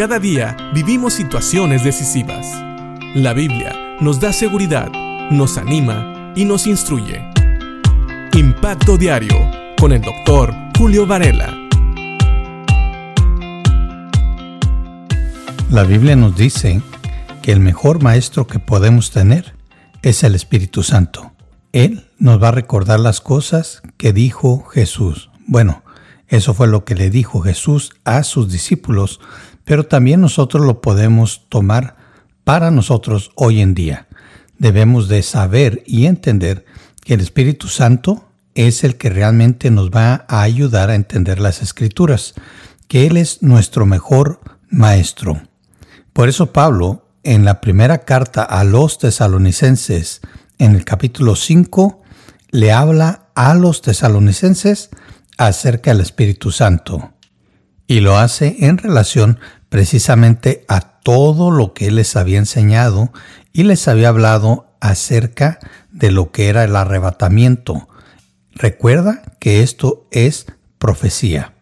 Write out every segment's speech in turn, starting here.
Cada día vivimos situaciones decisivas. La Biblia nos da seguridad, nos anima y nos instruye. Impacto Diario con el doctor Julio Varela. La Biblia nos dice que el mejor maestro que podemos tener es el Espíritu Santo. Él nos va a recordar las cosas que dijo Jesús. Bueno, eso fue lo que le dijo Jesús a sus discípulos, pero también nosotros lo podemos tomar para nosotros hoy en día. Debemos de saber y entender que el Espíritu Santo es el que realmente nos va a ayudar a entender las escrituras, que Él es nuestro mejor maestro. Por eso Pablo, en la primera carta a los tesalonicenses, en el capítulo 5, le habla a los tesalonicenses acerca del Espíritu Santo. Y lo hace en relación precisamente a todo lo que él les había enseñado y les había hablado acerca de lo que era el arrebatamiento. Recuerda que esto es profecía.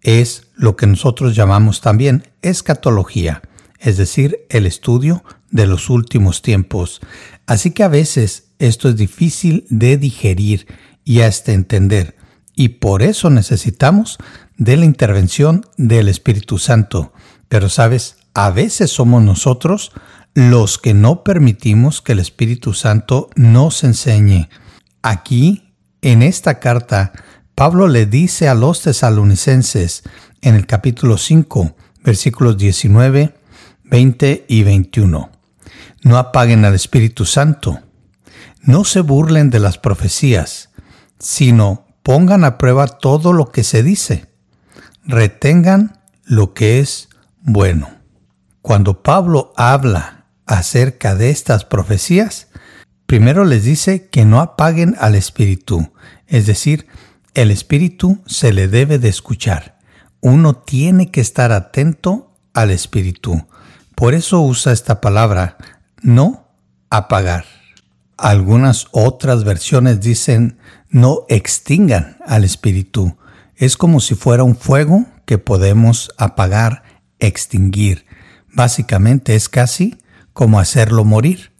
Es lo que nosotros llamamos también escatología, es decir, el estudio de los últimos tiempos. Así que a veces esto es difícil de digerir y hasta entender, y por eso necesitamos de la intervención del Espíritu Santo. Pero sabes, a veces somos nosotros los que no permitimos que el Espíritu Santo nos enseñe. Aquí, en esta carta, Pablo le dice a los tesalonicenses en el capítulo 5, versículos 19, 20 y 21. No apaguen al Espíritu Santo. No se burlen de las profecías, sino pongan a prueba todo lo que se dice, retengan lo que es bueno. Cuando Pablo habla acerca de estas profecías, primero les dice que no apaguen al espíritu, es decir, el espíritu se le debe de escuchar. Uno tiene que estar atento al espíritu. Por eso usa esta palabra, no apagar. Algunas otras versiones dicen no extingan al espíritu. Es como si fuera un fuego que podemos apagar, extinguir. Básicamente es casi como hacerlo morir.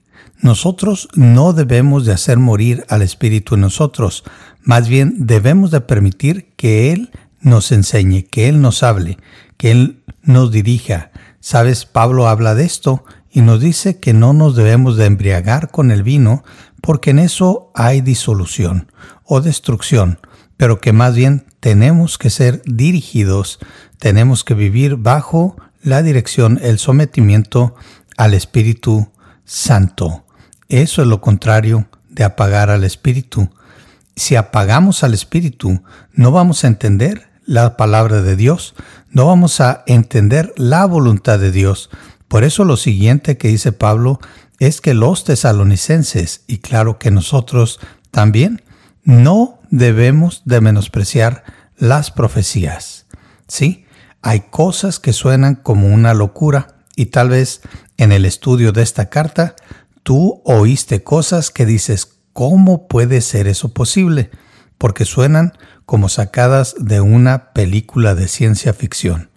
Nosotros no debemos de hacer morir al espíritu en nosotros, más bien debemos de permitir que Él nos enseñe, que Él nos hable, que Él nos dirija. Sabes, Pablo habla de esto y nos dice que no nos debemos de embriagar con el vino, porque en eso hay disolución o destrucción, pero que más bien tenemos que ser dirigidos, tenemos que vivir bajo la dirección, el sometimiento al Espíritu Santo. Eso es lo contrario de apagar al Espíritu. Si apagamos al Espíritu, no vamos a entender la palabra de Dios, no vamos a entender la voluntad de Dios. Por eso lo siguiente que dice Pablo es que los tesalonicenses, y claro que nosotros también, no debemos de menospreciar las profecías. Sí, hay cosas que suenan como una locura y tal vez en el estudio de esta carta tú oíste cosas que dices, ¿cómo puede ser eso posible? Porque suenan como sacadas de una película de ciencia ficción.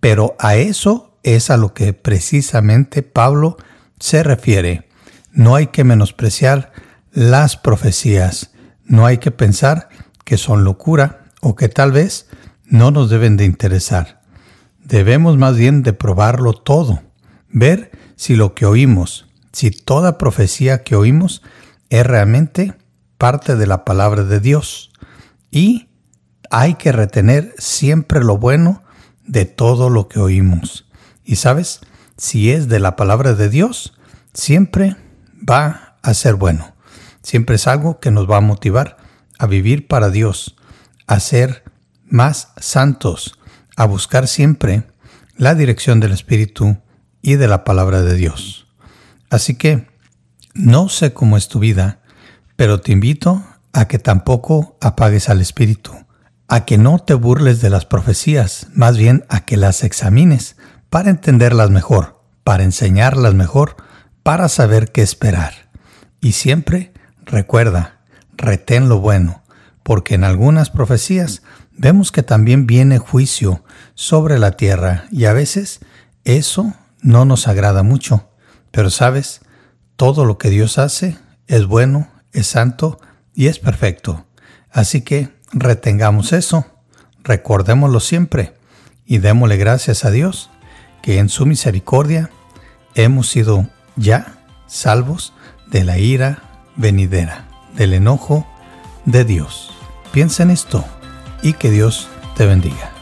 Pero a eso es a lo que precisamente Pablo se refiere. No hay que menospreciar las profecías, no hay que pensar que son locura o que tal vez no nos deben de interesar. Debemos más bien de probarlo todo, ver si lo que oímos, si toda profecía que oímos es realmente parte de la palabra de Dios. Y hay que retener siempre lo bueno de todo lo que oímos. Y sabes, si es de la palabra de Dios, siempre va a ser bueno. Siempre es algo que nos va a motivar a vivir para Dios, a ser más santos, a buscar siempre la dirección del Espíritu y de la palabra de Dios. Así que, no sé cómo es tu vida, pero te invito a que tampoco apagues al Espíritu, a que no te burles de las profecías, más bien a que las examines para entenderlas mejor, para enseñarlas mejor, para saber qué esperar. Y siempre recuerda, retén lo bueno, porque en algunas profecías vemos que también viene juicio sobre la tierra y a veces Eso no nos agrada mucho, pero sabes, todo lo que Dios hace es bueno, es santo y es perfecto. Así que retengamos eso, recordémoslo siempre y démosle gracias a Dios que en su misericordia hemos sido ya salvos de la ira venidera, del enojo de Dios. Piensa en esto y que Dios te bendiga.